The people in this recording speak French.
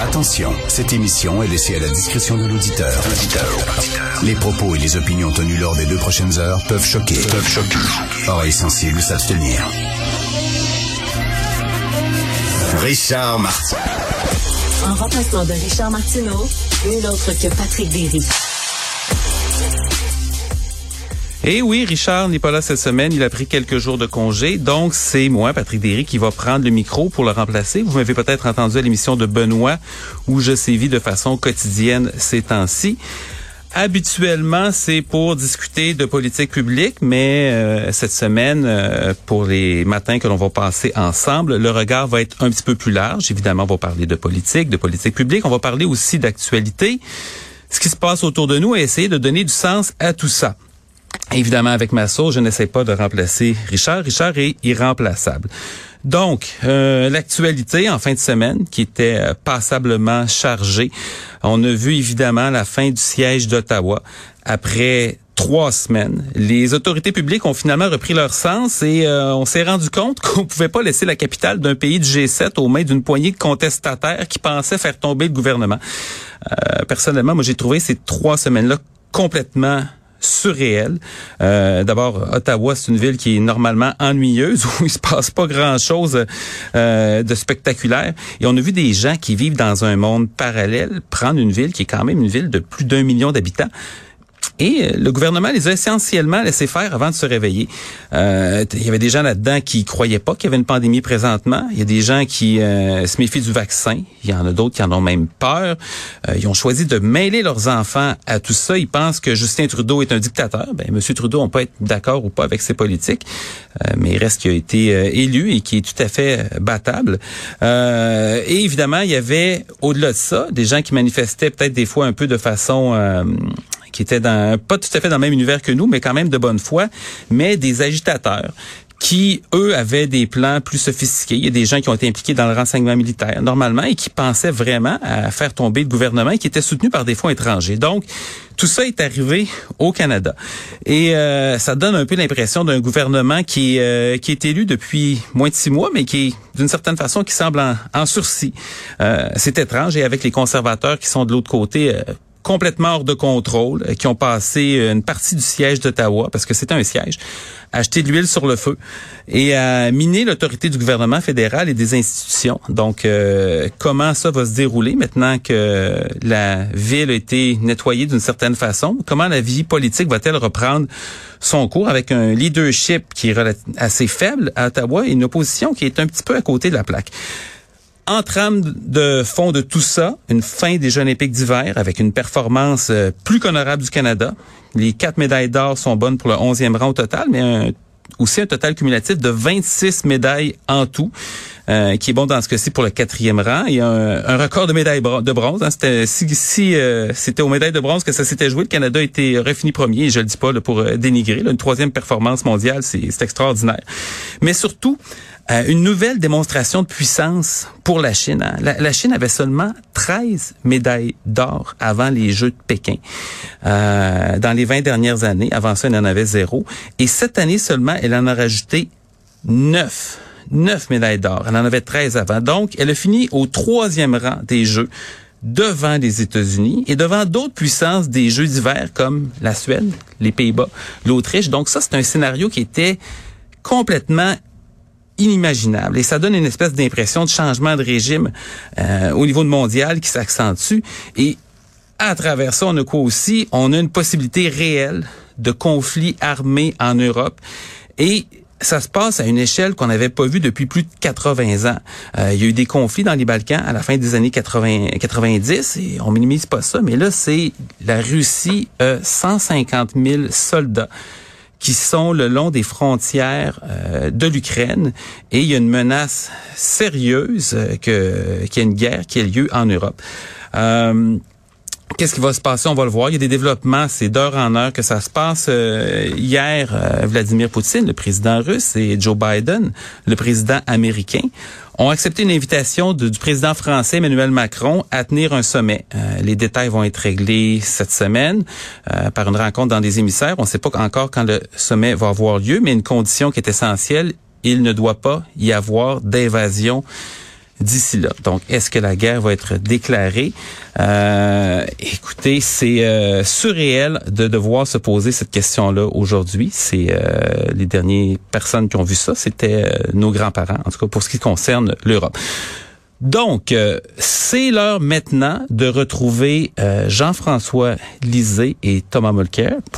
Attention, cette émission est laissée à la discrétion de l'auditeur. Les propos et les opinions tenues lors des deux prochaines heures peuvent choquer. Peuvent choquer. Oreilles sensibles s'abstenir. Richard Martin. En remplacement de Richard Martineau, nul autre que Patrick Derry. Et oui, Richard n'est pas là cette semaine. Il a pris quelques jours de congé. Donc, c'est moi, Patrick Derry, qui va prendre le micro pour le remplacer. Vous m'avez peut-être entendu à l'émission de Benoît où je sévis de façon quotidienne ces temps-ci. Habituellement, c'est pour discuter de politique publique, mais euh, cette semaine, euh, pour les matins que l'on va passer ensemble, le regard va être un petit peu plus large. Évidemment, on va parler de politique, de politique publique. On va parler aussi d'actualité, ce qui se passe autour de nous et essayer de donner du sens à tout ça. Évidemment, avec ma sauce, je n'essaie pas de remplacer Richard. Richard est irremplaçable. Donc, euh, l'actualité en fin de semaine qui était euh, passablement chargée. On a vu évidemment la fin du siège d'Ottawa après trois semaines. Les autorités publiques ont finalement repris leur sens et euh, on s'est rendu compte qu'on pouvait pas laisser la capitale d'un pays du G7 aux mains d'une poignée de contestataires qui pensaient faire tomber le gouvernement. personnellement, moi j'ai trouvé ces trois semaines-là complètement surréel. Euh, D'abord, Ottawa, c'est une ville qui est normalement ennuyeuse, où il se passe pas grand-chose euh, de spectaculaire. Et on a vu des gens qui vivent dans un monde parallèle prendre une ville qui est quand même une ville de plus d'un million d'habitants et euh, le gouvernement les a essentiellement laissés faire avant de se réveiller. Euh, il y avait des gens là-dedans qui croyaient pas qu'il y avait une pandémie présentement. Il y a des gens qui euh, se méfient du vaccin. Il y en a d'autres qui en ont même peur. Euh, ils ont choisi de mêler leurs enfants à tout ça. Ils pensent que Justin Trudeau est un dictateur. Ben, Monsieur Trudeau, on peut être d'accord ou pas avec ses politiques, mais il reste qu'il a été élu et qui est tout à fait battable. et évidemment, il y avait au-delà de ça des gens qui manifestaient peut-être des fois un peu de façon qui étaient dans, pas tout à fait dans le même univers que nous, mais quand même de bonne foi, mais des agitateurs qui, eux, avaient des plans plus sophistiqués. Il y a des gens qui ont été impliqués dans le renseignement militaire, normalement, et qui pensaient vraiment à faire tomber le gouvernement et qui étaient soutenus par des fonds étrangers. Donc, tout ça est arrivé au Canada. Et euh, ça donne un peu l'impression d'un gouvernement qui, euh, qui est élu depuis moins de six mois, mais qui d'une certaine façon, qui semble en, en sursis. Euh, c'est étrange. Et avec les conservateurs qui sont de l'autre côté complètement hors de contrôle, euh, qui ont passé euh, une partie du siège d'Ottawa, parce que c'était un siège, à de l'huile sur le feu et à miner l'autorité du gouvernement fédéral et des institutions. Donc, euh, comment ça va se dérouler maintenant que la ville a été nettoyée d'une certaine façon? Comment la vie politique va-t-elle reprendre son cours avec un leadership qui est assez faible à Ottawa et une opposition qui est un petit peu à côté de la plaque? En trame de fond de tout ça, une fin des Jeux olympiques d'hiver avec une performance euh, plus qu'honorable du Canada. Les quatre médailles d'or sont bonnes pour le 11e rang au total, mais aussi un total cumulatif de 26 médailles en tout. Euh, qui est bon dans ce cas-ci pour le quatrième rang. Il y a un, record de médailles de bronze. Hein. C'était si, si euh, c'était aux médailles de bronze que ça s'était joué, le Canada était refini premier. Et je le dis pas là, pour dénigrer. Là, une troisième performance mondiale, c'est extraordinaire. Mais surtout, euh, une nouvelle démonstration de puissance pour la Chine. Hein. La, Chine avait seulement 13 médailles d'or avant les Jeux de Pékin. Euh, dans les 20 dernières années, avant ça, elle en avait zéro. Et cette année seulement, elle en a rajouté 9. 9 médailles d'or. Elle en avait 13 avant. Donc, elle a fini au troisième rang des Jeux devant les États-Unis et devant d'autres puissances des Jeux d'hiver comme la Suède, les Pays-Bas, l'Autriche. Donc ça, c'est un scénario qui était complètement inimaginable. Et ça donne une espèce d'impression de changement de régime euh, au niveau mondial qui s'accentue. Et à travers ça, on a quoi aussi? On a une possibilité réelle de conflit armé en Europe. Et ça se passe à une échelle qu'on n'avait pas vue depuis plus de 80 ans. Euh, il y a eu des conflits dans les Balkans à la fin des années 80, 90 et on minimise pas ça, mais là, c'est la Russie, euh, 150 000 soldats qui sont le long des frontières euh, de l'Ukraine et il y a une menace sérieuse euh, que qu'il y ait une guerre qui ait lieu en Europe. Euh, Qu'est-ce qui va se passer? On va le voir. Il y a des développements, c'est d'heure en heure que ça se passe. Euh, hier, Vladimir Poutine, le président russe, et Joe Biden, le président américain, ont accepté une invitation du président français Emmanuel Macron à tenir un sommet. Euh, les détails vont être réglés cette semaine euh, par une rencontre dans des émissaires. On ne sait pas encore quand le sommet va avoir lieu, mais une condition qui est essentielle, il ne doit pas y avoir d'invasion d'ici là. Donc, est-ce que la guerre va être déclarée? Euh, écoutez, c'est euh, surréel de devoir se poser cette question-là aujourd'hui. C'est euh, les dernières personnes qui ont vu ça, c'était euh, nos grands-parents, en tout cas pour ce qui concerne l'Europe. Donc, c'est l'heure maintenant de retrouver Jean-François Lisée et Thomas Mulcair